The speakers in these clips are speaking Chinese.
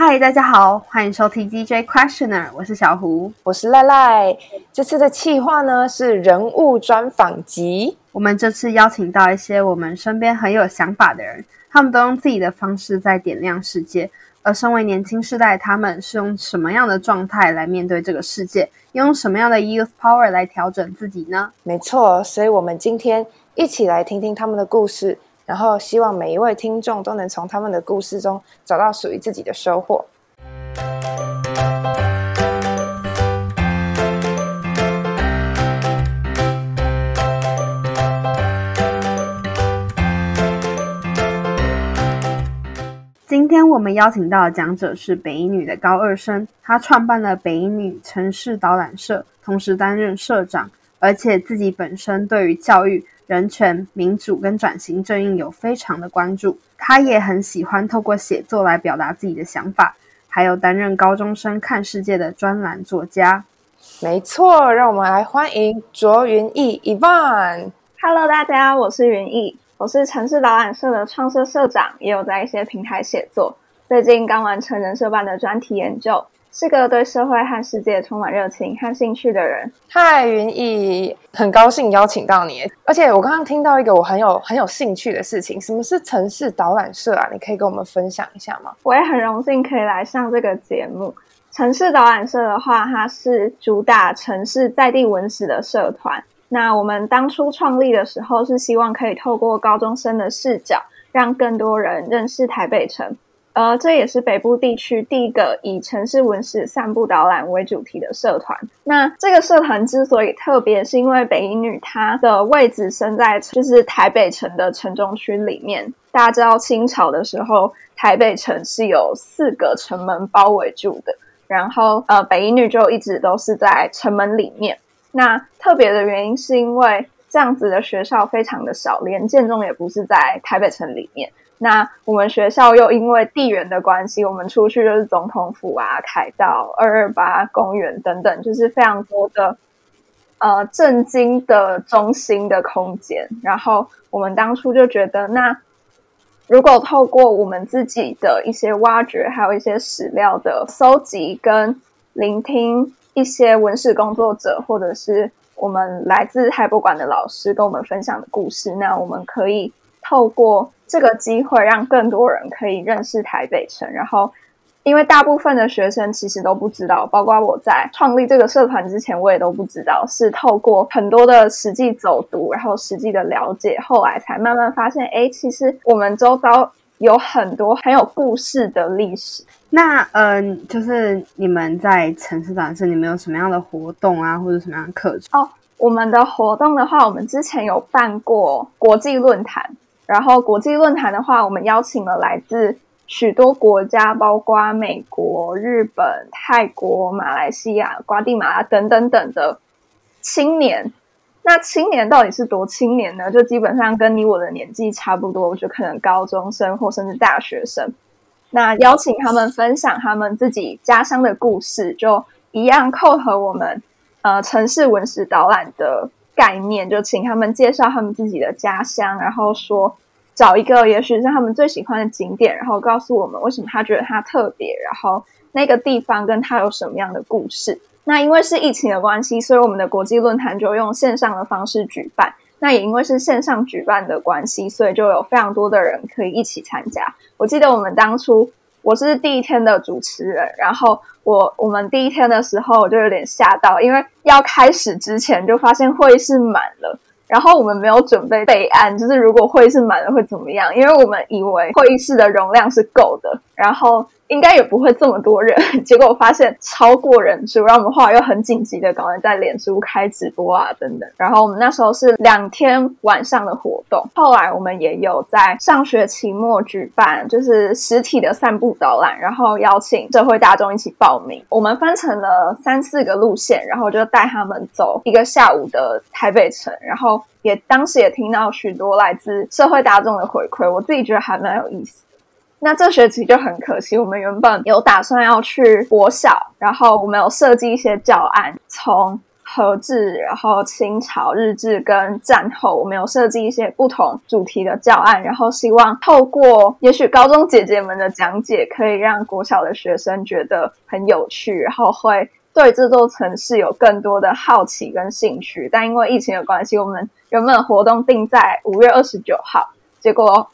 嗨，大家好，欢迎收听 DJ Questioner，我是小胡，我是赖赖。这次的企划呢是人物专访集，我们这次邀请到一些我们身边很有想法的人，他们都用自己的方式在点亮世界。而身为年轻世代，他们是用什么样的状态来面对这个世界？用什么样的 youth power 来调整自己呢？没错，所以我们今天一起来听听他们的故事。然后，希望每一位听众都能从他们的故事中找到属于自己的收获。今天我们邀请到的讲者是北一女的高二生，她创办了北一女城市导览社，同时担任社长，而且自己本身对于教育。人权、民主跟转型正义有非常的关注，他也很喜欢透过写作来表达自己的想法，还有担任高中生看世界的专栏作家。没错，让我们来欢迎卓云逸 Evan。Hello，大家，我是云逸，我是城市导览社的创社社长，也有在一些平台写作，最近刚完成人社办的专题研究。是个对社会和世界充满热情和兴趣的人。嗨，云逸，很高兴邀请到你。而且我刚刚听到一个我很有很有兴趣的事情，什么是城市导览社啊？你可以跟我们分享一下吗？我也很荣幸可以来上这个节目。城市导览社的话，它是主打城市在地文史的社团。那我们当初创立的时候，是希望可以透过高中生的视角，让更多人认识台北城。呃，这也是北部地区第一个以城市文史散步导览为主题的社团。那这个社团之所以特别，是因为北一女它的位置身在就是台北城的城中区里面。大家知道清朝的时候，台北城是有四个城门包围住的，然后呃，北一女就一直都是在城门里面。那特别的原因是因为这样子的学校非常的少，连建中也不是在台北城里面。那我们学校又因为地缘的关系，我们出去就是总统府啊、凯道、二二八公园等等，就是非常多的呃震惊的中心的空间。然后我们当初就觉得，那如果透过我们自己的一些挖掘，还有一些史料的搜集跟聆听一些文史工作者，或者是我们来自海博馆的老师跟我们分享的故事，那我们可以透过。这个机会让更多人可以认识台北城，然后，因为大部分的学生其实都不知道，包括我在创立这个社团之前，我也都不知道，是透过很多的实际走读，然后实际的了解，后来才慢慢发现，哎，其实我们周遭有很多很有故事的历史。那，嗯，就是你们在城市展示，你们有什么样的活动啊，或者什么样的课程？哦，我们的活动的话，我们之前有办过国际论坛。然后国际论坛的话，我们邀请了来自许多国家，包括美国、日本、泰国、马来西亚、瓜地马拉等等等的青年。那青年到底是多青年呢？就基本上跟你我的年纪差不多，我觉得可能高中生或甚至大学生。那邀请他们分享他们自己家乡的故事，就一样扣合我们呃城市文史导览的。概念就请他们介绍他们自己的家乡，然后说找一个也许是他们最喜欢的景点，然后告诉我们为什么他觉得它特别，然后那个地方跟他有什么样的故事。那因为是疫情的关系，所以我们的国际论坛就用线上的方式举办。那也因为是线上举办的关系，所以就有非常多的人可以一起参加。我记得我们当初。我是第一天的主持人，然后我我们第一天的时候我就有点吓到，因为要开始之前就发现会议室满了，然后我们没有准备备案，就是如果会议室满了会怎么样？因为我们以为会议室的容量是够的，然后。应该也不会这么多人，结果发现超过人数，然后我们后来又很紧急的赶快在脸书开直播啊等等。然后我们那时候是两天晚上的活动，后来我们也有在上学期末举办，就是实体的散步导览，然后邀请社会大众一起报名。我们分成了三四个路线，然后就带他们走一个下午的台北城，然后也当时也听到许多来自社会大众的回馈，我自己觉得还蛮有意思。那这学期就很可惜，我们原本有打算要去国小，然后我们有设计一些教案，从和治，然后清朝日治跟战后，我们有设计一些不同主题的教案，然后希望透过也许高中姐姐们的讲解，可以让国小的学生觉得很有趣，然后会对这座城市有更多的好奇跟兴趣。但因为疫情的关系，我们原本活动定在五月二十九号，结果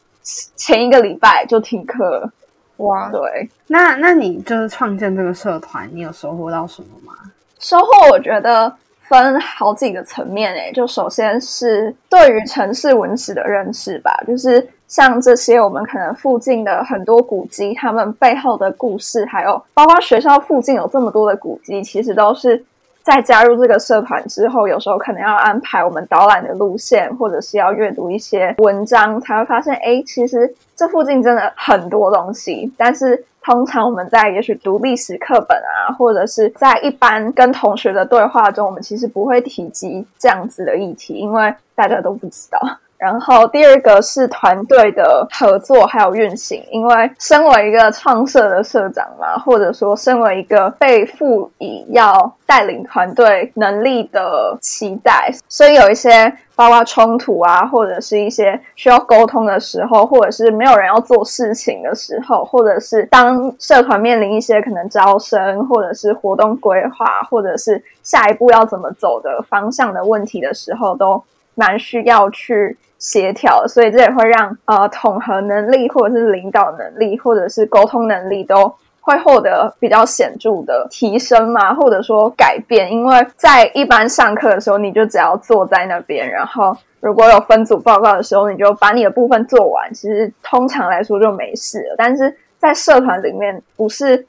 前一个礼拜就停课。哇，对，那那你就是创建这个社团，你有收获到什么吗？收获我觉得分好几个层面诶，就首先是对于城市文史的认识吧，就是像这些我们可能附近的很多古迹，他们背后的故事，还有包括学校附近有这么多的古迹，其实都是在加入这个社团之后，有时候可能要安排我们导览的路线，或者是要阅读一些文章，才会发现，哎，其实这附近真的很多东西，但是。通常我们在也许读历史课本啊，或者是在一般跟同学的对话中，我们其实不会提及这样子的议题，因为大家都不知道。然后第二个是团队的合作还有运行，因为身为一个创社的社长嘛，或者说身为一个被赋予要带领团队能力的期待，所以有一些包括冲突啊，或者是一些需要沟通的时候，或者是没有人要做事情的时候，或者是当社团面临一些可能招生，或者是活动规划，或者是下一步要怎么走的方向的问题的时候，都蛮需要去。协调，所以这也会让呃统合能力，或者是领导能力，或者是沟通能力，都会获得比较显著的提升嘛，或者说改变。因为在一般上课的时候，你就只要坐在那边，然后如果有分组报告的时候，你就把你的部分做完，其实通常来说就没事了。但是在社团里面，不是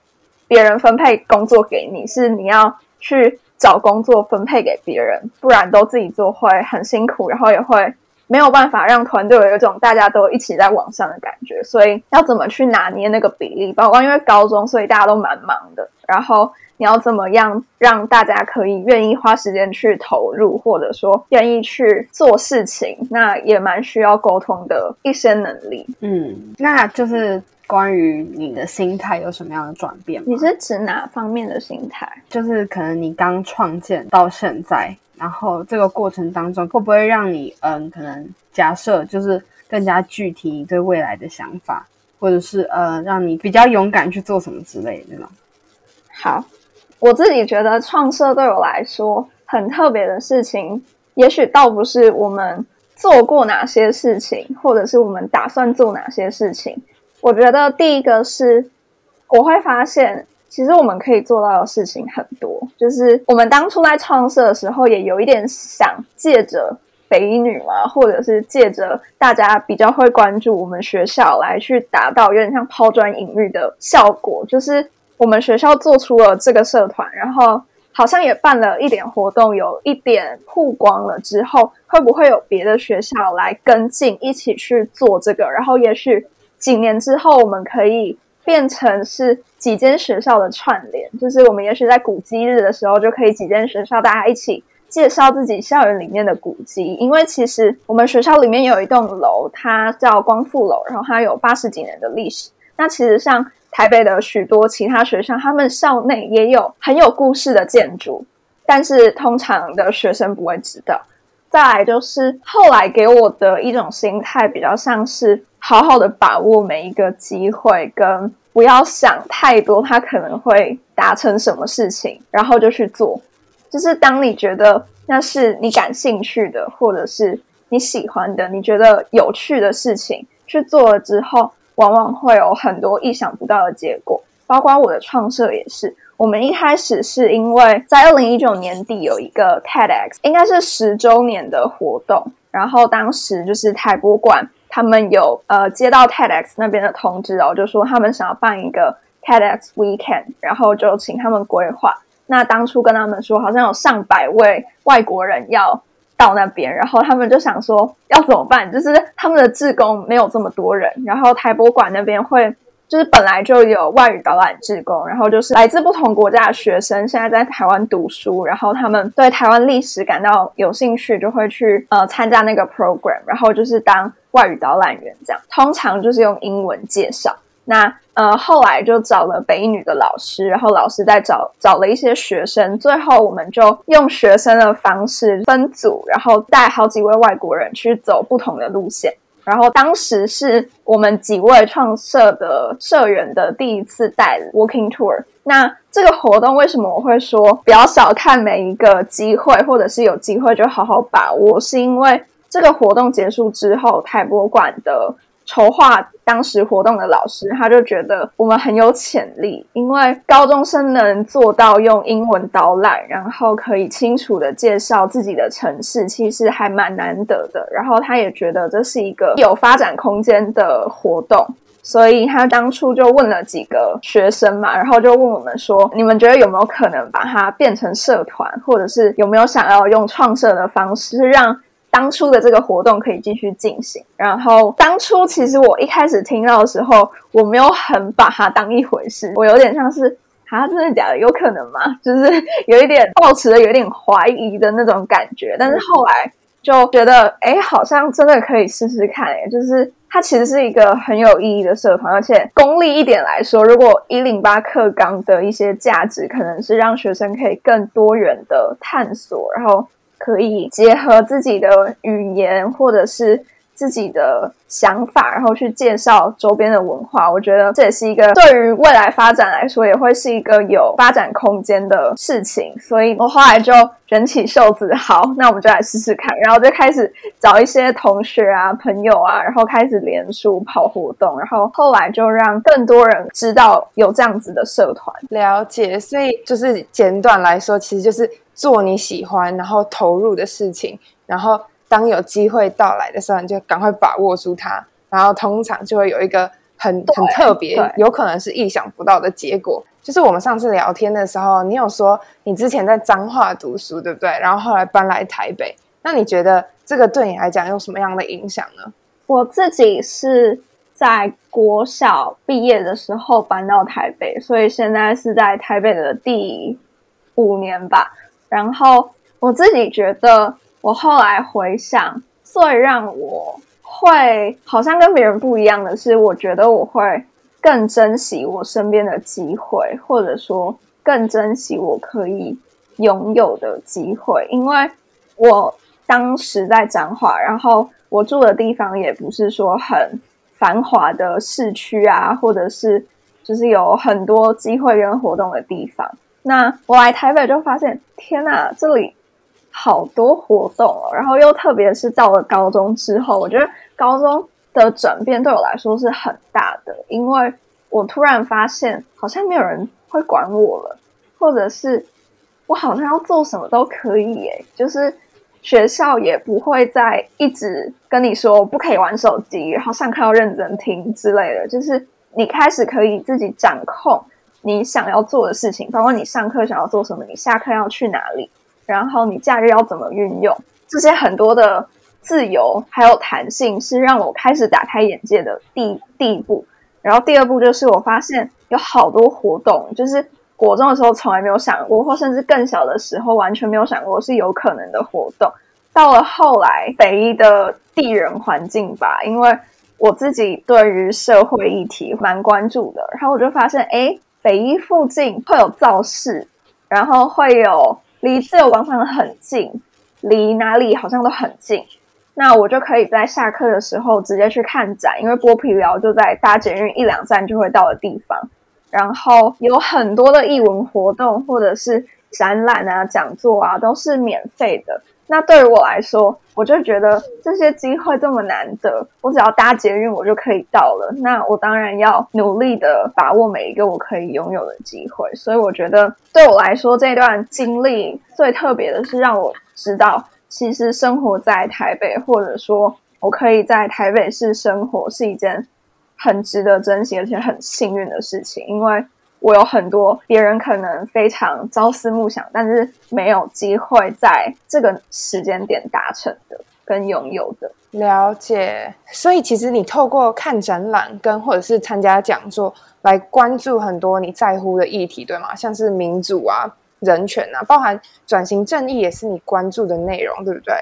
别人分配工作给你，是你要去找工作分配给别人，不然都自己做会很辛苦，然后也会。没有办法让团队有一种大家都一起在网上的感觉，所以要怎么去拿捏那个比例？包括因为高中，所以大家都蛮忙的。然后你要怎么样让大家可以愿意花时间去投入，或者说愿意去做事情？那也蛮需要沟通的一些能力。嗯，那就是关于你的心态有什么样的转变？你是指哪方面的心态？就是可能你刚创建到现在。然后这个过程当中会不会让你，嗯，可能假设就是更加具体你对未来的想法，或者是呃，让你比较勇敢去做什么之类的那种？好，我自己觉得创设对我来说很特别的事情，也许倒不是我们做过哪些事情，或者是我们打算做哪些事情。我觉得第一个是我会发现。其实我们可以做到的事情很多，就是我们当初在创设的时候，也有一点想借着北女嘛，或者是借着大家比较会关注我们学校来去达到有点像抛砖引玉的效果。就是我们学校做出了这个社团，然后好像也办了一点活动，有一点曝光了之后，会不会有别的学校来跟进，一起去做这个？然后也许几年之后，我们可以。变成是几间学校的串联，就是我们也许在古迹日的时候，就可以几间学校大家一起介绍自己校园里面的古迹。因为其实我们学校里面有一栋楼，它叫光复楼，然后它有八十几年的历史。那其实像台北的许多其他学校，他们校内也有很有故事的建筑，但是通常的学生不会知道。再来就是后来给我的一种心态，比较像是。好好的把握每一个机会，跟不要想太多，他可能会达成什么事情，然后就去做。就是当你觉得那是你感兴趣的，或者是你喜欢的，你觉得有趣的事情，去做了之后，往往会有很多意想不到的结果。包括我的创设也是，我们一开始是因为在二零一九年底有一个 TEDx，应该是十周年的活动，然后当时就是台博馆。他们有呃接到 TEDx 那边的通知哦，就说他们想要办一个 TEDx Weekend，然后就请他们规划。那当初跟他们说，好像有上百位外国人要到那边，然后他们就想说要怎么办？就是他们的志工没有这么多人，然后台博馆那边会。就是本来就有外语导览志工，然后就是来自不同国家的学生，现在在台湾读书，然后他们对台湾历史感到有兴趣，就会去呃参加那个 program，然后就是当外语导览员这样，通常就是用英文介绍。那呃，后来就找了北一女的老师，然后老师再找找了一些学生，最后我们就用学生的方式分组，然后带好几位外国人去走不同的路线。然后当时是我们几位创社的社员的第一次带 walking tour。那这个活动为什么我会说比较少看每一个机会，或者是有机会就好好把握？是因为这个活动结束之后，台博馆的。筹划当时活动的老师，他就觉得我们很有潜力，因为高中生能做到用英文导览，然后可以清楚的介绍自己的城市，其实还蛮难得的。然后他也觉得这是一个有发展空间的活动，所以他当初就问了几个学生嘛，然后就问我们说：“你们觉得有没有可能把它变成社团，或者是有没有想要用创设的方式让？”当初的这个活动可以继续进行，然后当初其实我一开始听到的时候，我没有很把它当一回事，我有点像是啊，真的假的？有可能吗？就是有一点抱持的有点怀疑的那种感觉。但是后来就觉得，哎，好像真的可以试试看。哎，就是它其实是一个很有意义的社团，而且功利一点来说，如果一零八课纲的一些价值，可能是让学生可以更多元的探索，然后。可以结合自己的语言或者是自己的想法，然后去介绍周边的文化。我觉得这也是一个对于未来发展来说，也会是一个有发展空间的事情。所以我后来就卷起袖子，好，那我们就来试试看。然后就开始找一些同学啊、朋友啊，然后开始连书跑活动。然后后来就让更多人知道有这样子的社团。了解，所以就是简短来说，其实就是。做你喜欢然后投入的事情，然后当有机会到来的时候，你就赶快把握住它，然后通常就会有一个很很特别，有可能是意想不到的结果。就是我们上次聊天的时候，你有说你之前在彰化读书，对不对？然后后来搬来台北，那你觉得这个对你来讲有什么样的影响呢？我自己是在国小毕业的时候搬到台北，所以现在是在台北的第五年吧。然后我自己觉得，我后来回想，最让我会好像跟别人不一样的是，我觉得我会更珍惜我身边的机会，或者说更珍惜我可以拥有的机会。因为我当时在彰化，然后我住的地方也不是说很繁华的市区啊，或者是就是有很多机会跟活动的地方。那我来台北就发现，天呐，这里好多活动哦！然后又特别是到了高中之后，我觉得高中的转变对我来说是很大的，因为我突然发现好像没有人会管我了，或者是我好像要做什么都可以耶，就是学校也不会再一直跟你说不可以玩手机，然后上课要认真听之类的，就是你开始可以自己掌控。你想要做的事情，包括你上课想要做什么，你下课要去哪里，然后你假日要怎么运用，这些很多的自由还有弹性，是让我开始打开眼界的第第一步。然后第二步就是我发现有好多活动，就是国中的时候从来没有想过，或甚至更小的时候完全没有想过是有可能的活动。到了后来，北一的地人环境吧，因为我自己对于社会议题蛮关注的，然后我就发现，哎。北一附近会有造势，然后会有离自由广场很近，离哪里好像都很近。那我就可以在下课的时候直接去看展，因为剥皮寮就在搭捷运一两站就会到的地方。然后有很多的艺文活动或者是展览啊、讲座啊，都是免费的。那对于我来说，我就觉得这些机会这么难得，我只要搭捷运我就可以到了。那我当然要努力的把握每一个我可以拥有的机会。所以我觉得对我来说，这段经历最特别的是让我知道，其实生活在台北，或者说我可以在台北市生活，是一件很值得珍惜而且很幸运的事情，因为。我有很多别人可能非常朝思暮想，但是没有机会在这个时间点达成的跟拥有的了解。所以其实你透过看展览跟或者是参加讲座来关注很多你在乎的议题，对吗？像是民主啊、人权啊，包含转型正义也是你关注的内容，对不对？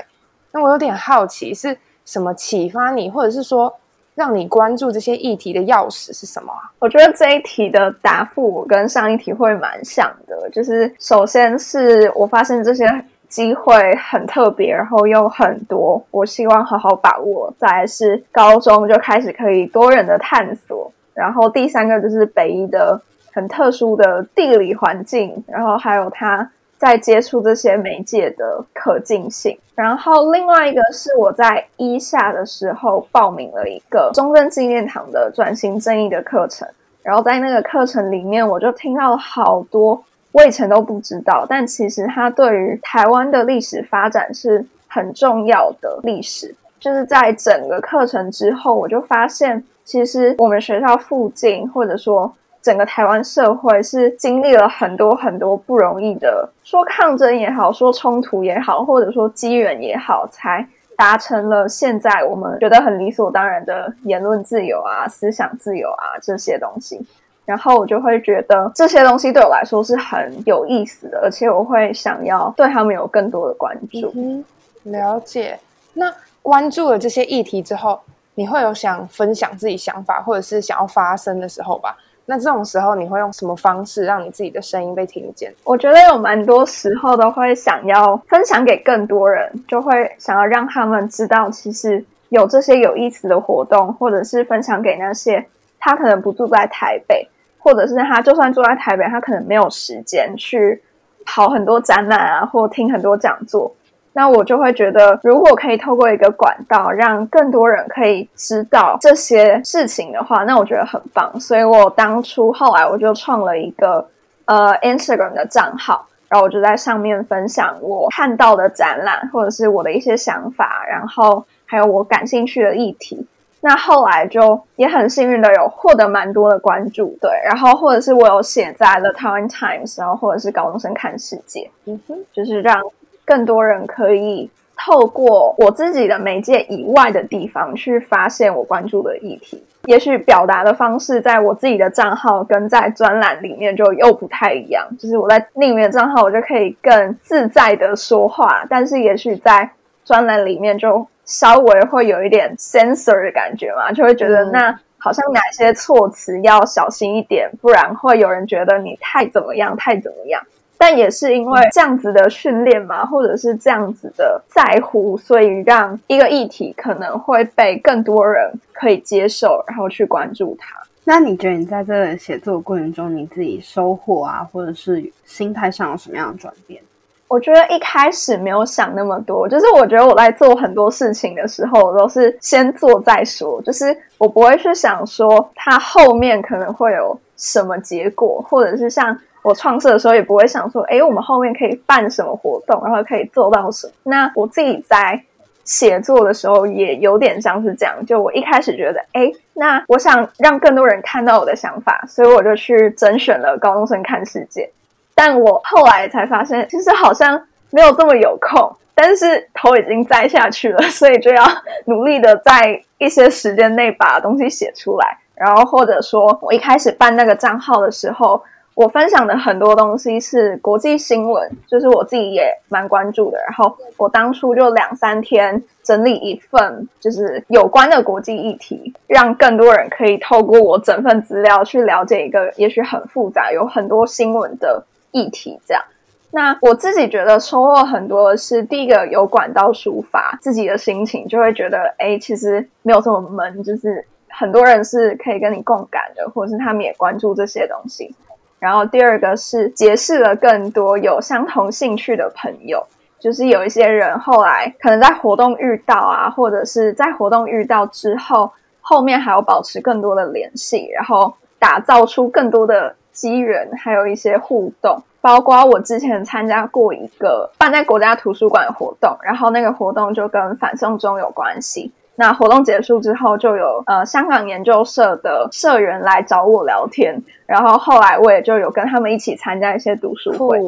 那我有点好奇是什么启发你，或者是说让你关注这些议题的钥匙是什么？我觉得这一题的答复我跟上一题会蛮像的，就是首先是我发现这些机会很特别，然后又很多，我希望好好把握。再来是高中就开始可以多人的探索，然后第三个就是北一的很特殊的地理环境，然后还有它。在接触这些媒介的可进性，然后另外一个是我在一下的时候报名了一个中正纪念堂的转型正义的课程，然后在那个课程里面，我就听到了好多我以前都不知道，但其实它对于台湾的历史发展是很重要的历史。就是在整个课程之后，我就发现，其实我们学校附近，或者说。整个台湾社会是经历了很多很多不容易的，说抗争也好，说冲突也好，或者说机缘也好，才达成了现在我们觉得很理所当然的言论自由啊、思想自由啊这些东西。然后我就会觉得这些东西对我来说是很有意思的，而且我会想要对他们有更多的关注。了解。那关注了这些议题之后，你会有想分享自己想法，或者是想要发声的时候吧？那这种时候，你会用什么方式让你自己的声音被听见？我觉得有蛮多时候都会想要分享给更多人，就会想要让他们知道，其实有这些有意思的活动，或者是分享给那些他可能不住在台北，或者是他就算住在台北，他可能没有时间去跑很多展览啊，或听很多讲座。那我就会觉得，如果可以透过一个管道，让更多人可以知道这些事情的话，那我觉得很棒。所以我当初后来我就创了一个呃 Instagram 的账号，然后我就在上面分享我看到的展览，或者是我的一些想法，然后还有我感兴趣的议题。那后来就也很幸运的有获得蛮多的关注，对，然后或者是我有写在了台湾 Times，然后或者是高中生看世界，嗯哼，就是让。更多人可以透过我自己的媒介以外的地方去发现我关注的议题。也许表达的方式在我自己的账号跟在专栏里面就又不太一样。就是我在匿名的账号，我就可以更自在的说话，但是也许在专栏里面就稍微会有一点 censor 的感觉嘛，就会觉得那好像哪些措辞要小心一点，不然会有人觉得你太怎么样，太怎么样。但也是因为这样子的训练嘛，或者是这样子的在乎，所以让一个议题可能会被更多人可以接受，然后去关注它。那你觉得你在这个写作过程中，你自己收获啊，或者是心态上有什么样的转变？我觉得一开始没有想那么多，就是我觉得我在做很多事情的时候，都是先做再说，就是我不会去想说它后面可能会有什么结果，或者是像。我创设的时候也不会想说，哎，我们后面可以办什么活动，然后可以做到什么。那我自己在写作的时候也有点像是这样，就我一开始觉得，哎，那我想让更多人看到我的想法，所以我就去甄选了高中生看世界。但我后来才发现，其实好像没有这么有空，但是头已经栽下去了，所以就要努力的在一些时间内把东西写出来。然后或者说我一开始办那个账号的时候。我分享的很多东西是国际新闻，就是我自己也蛮关注的。然后我当初就两三天整理一份，就是有关的国际议题，让更多人可以透过我整份资料去了解一个也许很复杂、有很多新闻的议题。这样，那我自己觉得收获很多的是，第一个有管道抒发自己的心情，就会觉得哎，其实没有这么闷，就是很多人是可以跟你共感的，或者是他们也关注这些东西。然后第二个是结识了更多有相同兴趣的朋友，就是有一些人后来可能在活动遇到啊，或者是在活动遇到之后，后面还有保持更多的联系，然后打造出更多的机缘，还有一些互动。包括我之前参加过一个办在国家图书馆的活动，然后那个活动就跟反送中有关系。那活动结束之后，就有呃香港研究社的社员来找我聊天，然后后来我也就有跟他们一起参加一些读书会，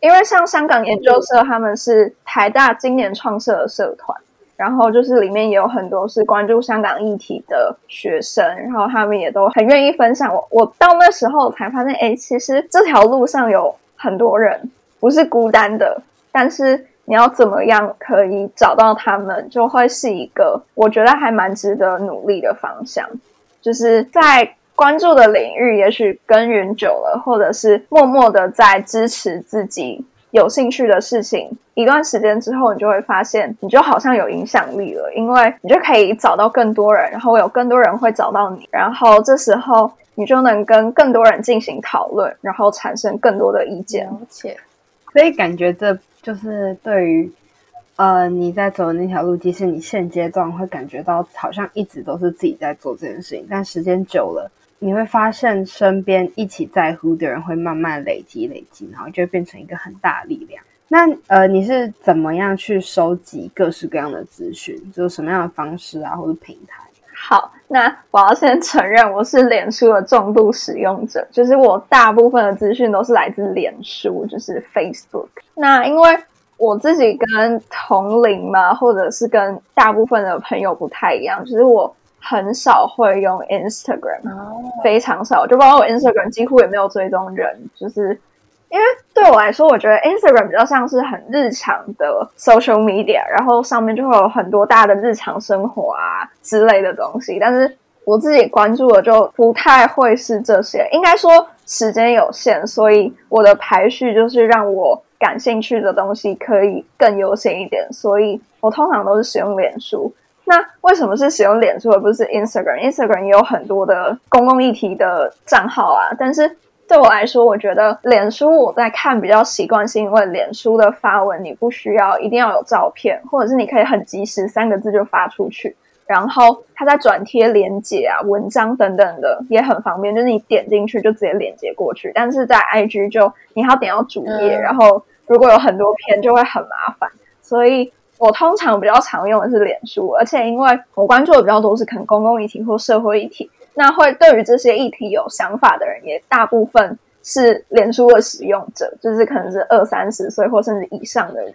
因为像香港研究社他们是台大今年创设的社团，然后就是里面也有很多是关注香港议题的学生，然后他们也都很愿意分享。我我到那时候才发现，哎，其实这条路上有很多人不是孤单的，但是。你要怎么样可以找到他们，就会是一个我觉得还蛮值得努力的方向。就是在关注的领域，也许耕耘久了，或者是默默的在支持自己有兴趣的事情，一段时间之后，你就会发现，你就好像有影响力了，因为你就可以找到更多人，然后有更多人会找到你，然后这时候你就能跟更多人进行讨论，然后产生更多的意见。而且，所以感觉这就是对于呃你在走的那条路，即使你现阶段会感觉到好像一直都是自己在做这件事情，但时间久了，你会发现身边一起在乎的人会慢慢累积累积，然后就会变成一个很大的力量。那呃，你是怎么样去收集各式各样的资讯？就是什么样的方式啊，或者平台？好，那我要先承认我是脸书的重度使用者，就是我大部分的资讯都是来自脸书，就是 Facebook。那因为我自己跟同龄嘛，或者是跟大部分的朋友不太一样，就是我很少会用 Instagram，、非常少，就包括我 Instagram 几乎也没有追踪人，就是因为对我来说，我觉得 Instagram 比较像是很日常的 social media，然后上面就会有很多大家的日常生活啊之类的东西，但是我自己关注的就不太会是这些，应该说时间有限，所以我的排序就是让我感兴趣的东西可以更优先一点，所以我通常都是使用脸书。那为什么是使用脸书而不是 Instagram？Instagram 也有很多的公共议题的账号啊，但是对我来说，我觉得脸书我在看比较习惯，是因为脸书的发文你不需要一定要有照片，或者是你可以很及时三个字就发出去，然后它在转贴连接啊、文章等等的也很方便，就是你点进去就直接连接过去。但是在 IG 就你还要点到主页，嗯然后如果有很多篇就会很麻烦，所以。我通常比较常用的是脸书，而且因为我关注的比较多是可能公共议题或社会议题，那会对于这些议题有想法的人，也大部分是脸书的使用者，就是可能是二三十岁或甚至以上的人。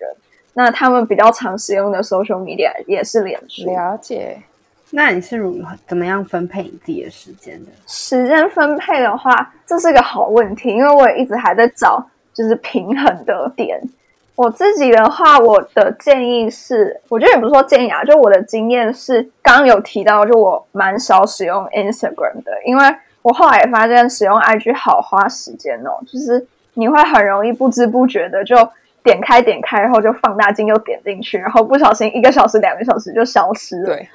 那他们比较常使用的 social media 也是脸书。了解。那你是如何怎么样分配你自己的时间的？时间分配的话，这是个好问题，因为我也一直还在找就是平衡的点。我自己的话，我的建议是，我觉得也不是说建议啊，就我的经验是，刚刚有提到，就我蛮少使用 Instagram 的，因为我后来也发现使用 IG 好花时间哦，就是你会很容易不知不觉的就点开点开，然后就放大镜又点进去，然后不小心一个小时、两个小时就消失了。对，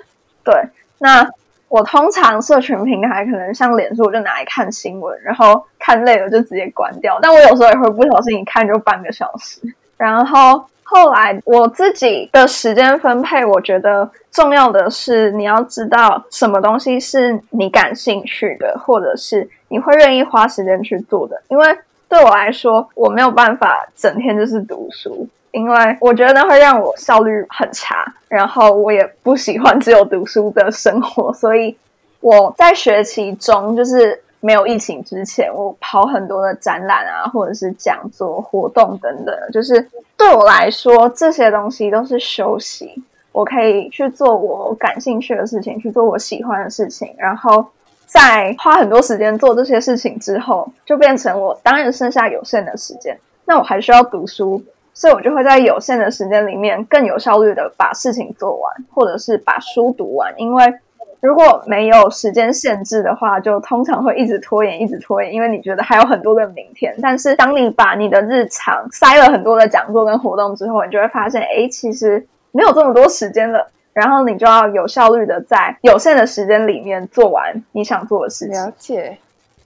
对，那我通常社群平台可能像脸书，我就拿来看新闻，然后看累了就直接关掉。但我有时候也会不小心一看就半个小时。然后后来我自己的时间分配，我觉得重要的是你要知道什么东西是你感兴趣的，或者是你会愿意花时间去做的。因为对我来说，我没有办法整天就是读书，因为我觉得那会让我效率很差，然后我也不喜欢只有读书的生活，所以我在学期中就是没有疫情之前，我跑很多的展览啊，或者是讲座、活动等等，就是对我来说这些东西都是休息，我可以去做我感兴趣的事情，去做我喜欢的事情，然后。在花很多时间做这些事情之后，就变成我当然剩下有限的时间，那我还需要读书，所以我就会在有限的时间里面更有效率的把事情做完，或者是把书读完。因为如果没有时间限制的话，就通常会一直拖延，一直拖延，因为你觉得还有很多的明天。但是当你把你的日常塞了很多的讲座跟活动之后，你就会发现，哎，其实没有这么多时间了。然后你就要有效率的在有限的时间里面做完你想做的事情。了解。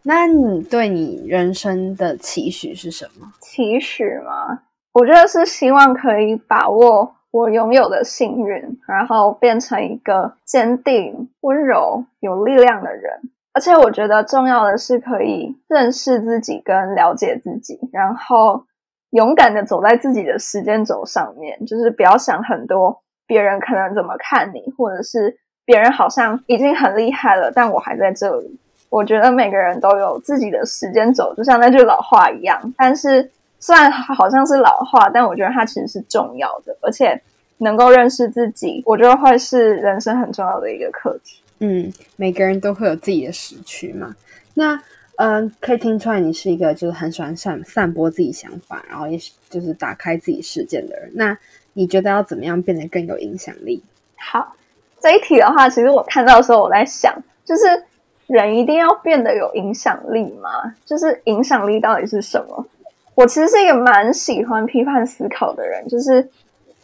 那你对你人生的期许是什么？期许吗？我觉得是希望可以把握我拥有的幸运，然后变成一个坚定、温柔、有力量的人。而且我觉得重要的是可以认识自己跟了解自己，然后勇敢的走在自己的时间轴上面，就是不要想很多别人可能怎么看你，或者是别人好像已经很厉害了，但我还在这里。我觉得每个人都有自己的时间轴，就像那句老话一样。但是虽然好像是老话，但我觉得它其实是重要的，而且能够认识自己，我觉得会是人生很重要的一个课题。嗯，每个人都会有自己的时区嘛。那嗯、呃可以听出来你是一个就是很喜欢散散播自己想法，然后也是就是打开自己世界的人。那你觉得要怎么样变得更有影响力？好，这一题的话，其实我看到的时候，我在想，就是人一定要变得有影响力吗？就是影响力到底是什么？我其实是一个蛮喜欢批判思考的人，就是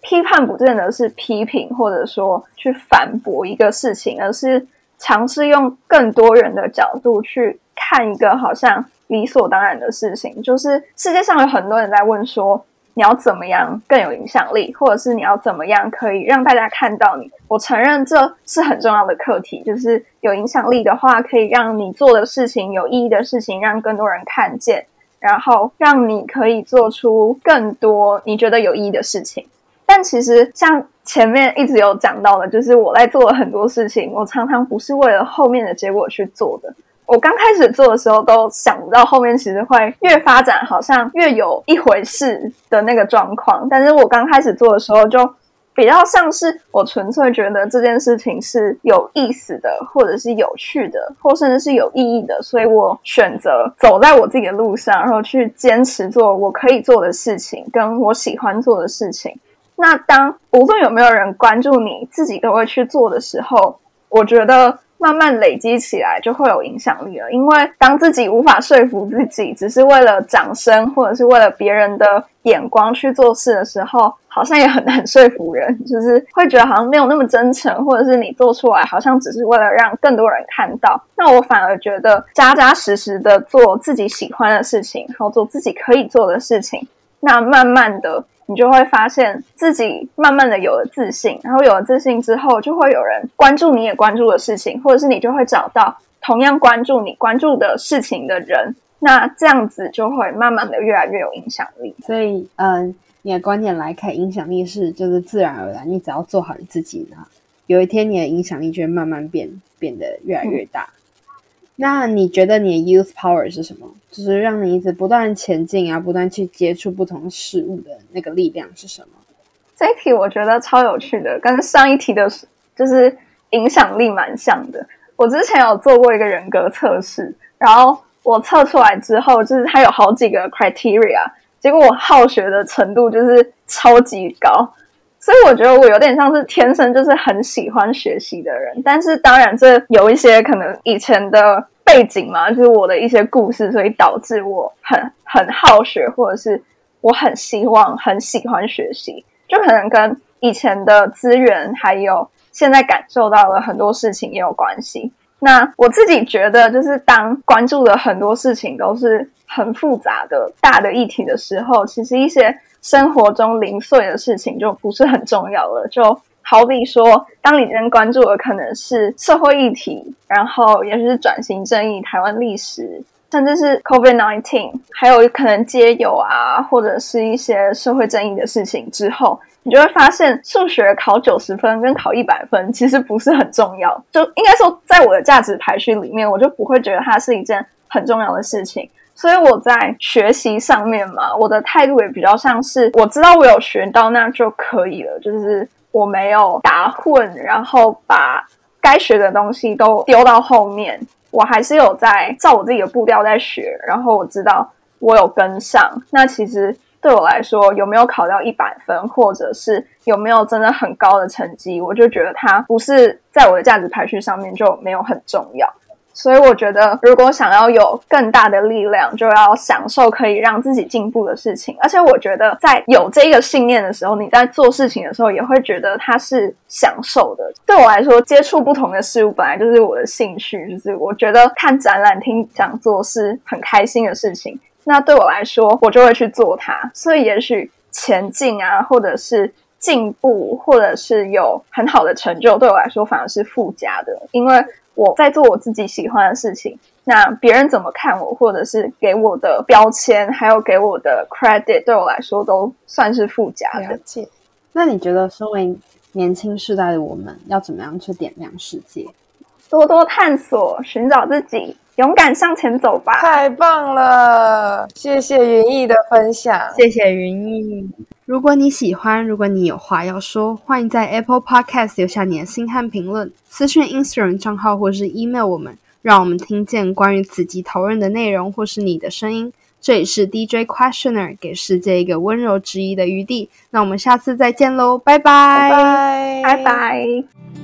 批判不见得是批评，或者说去反驳一个事情，而是尝试用更多人的角度去看一个好像理所当然的事情。就是世界上有很多人在问说，你要怎么样更有影响力，或者是你要怎么样可以让大家看到你？我承认这是很重要的课题，就是有影响力的话，可以让你做的事情有意义的事情，让更多人看见。然后让你可以做出更多你觉得有意义的事情，但其实像前面一直有讲到的，就是我在做了很多事情，我常常不是为了后面的结果去做的。我刚开始做的时候都想不到后面其实会越发展，好像越有一回事的那个状况。但是我刚开始做的时候就。比较像是我纯粹觉得这件事情是有意思的，或者是有趣的，或甚至是有意义的，所以我选择走在我自己的路上，然后去坚持做我可以做的事情，跟我喜欢做的事情。那当无论有没有人关注你，自己都会去做的时候，我觉得。慢慢累积起来就会有影响力了。因为当自己无法说服自己，只是为了掌声或者是为了别人的眼光去做事的时候，好像也很难说服人。就是会觉得好像没有那么真诚，或者是你做出来好像只是为了让更多人看到。那我反而觉得扎扎实实的做自己喜欢的事情，然后做自己可以做的事情，那慢慢的。你就会发现自己慢慢的有了自信，然后有了自信之后，就会有人关注你也关注的事情，或者是你就会找到同样关注你关注的事情的人，那这样子就会慢慢的越来越有影响力。所以，嗯，你的观点来看，影响力是就是自然而然，你只要做好你自己呢，有一天你的影响力就会慢慢变变得越来越大。那你觉得你的 youth power 是什么？就是让你一直不断前进啊，不断去接触不同事物的那个力量是什么？这一题我觉得超有趣的，跟上一题的，就是影响力蛮像的。我之前有做过一个人格测试，然后我测出来之后，就是它有好几个 criteria，结果我好学的程度就是超级高，所以我觉得我有点像是天生就是很喜欢学习的人。但是当然，这有一些可能以前的。背景嘛，就是我的一些故事，所以导致我很很好学，或者是我很希望、很喜欢学习，就可能跟以前的资源，还有现在感受到的很多事情也有关系。那我自己觉得，就是当关注的很多事情都是很复杂的大的议题的时候，其实一些生活中零碎的事情就不是很重要了。就好比说，当你今天关注的可能是社会议题，然后也许是转型正义、台湾历史，甚至是 COVID nineteen，还有可能街友啊，或者是一些社会正义的事情之后，你就会发现，数学考九十分跟考一百分其实不是很重要。就应该说，在我的价值排序里面，我就不会觉得它是一件很重要的事情。所以我在学习上面嘛，我的态度也比较像是，我知道我有学到那就可以了，就是。我没有打混，然后把该学的东西都丢到后面。我还是有在照我自己的步调在学，然后我知道我有跟上。那其实对我来说，有没有考到一百分，或者是有没有真的很高的成绩，我就觉得它不是在我的价值排序上面就没有很重要。所以我觉得，如果想要有更大的力量，就要享受可以让自己进步的事情。而且我觉得，在有这个信念的时候，你在做事情的时候也会觉得它是享受的。对我来说，接触不同的事物本来就是我的兴趣，就是我觉得看展览、听讲座是很开心的事情。那对我来说，我就会去做它。所以，也许前进啊，或者是进步，或者是有很好的成就，对我来说反而是附加的，因为。我在做我自己喜欢的事情，那别人怎么看我，或者是给我的标签，还有给我的 credit，对我来说都算是附加的。那你觉得，身为年轻世代的我们，要怎么样去点亮世界？多多探索，寻找自己，勇敢向前走吧！太棒了，谢谢云逸的分享，谢谢云逸。如果你喜欢，如果你有话要说，欢迎在 Apple Podcast 留下你的心和评论，私讯 Instagram 账号或是 email 我们，让我们听见关于此集讨论的内容或是你的声音。这里是 DJ Questioner，给世界一个温柔质疑的余地。那我们下次再见喽，拜拜，拜拜拜。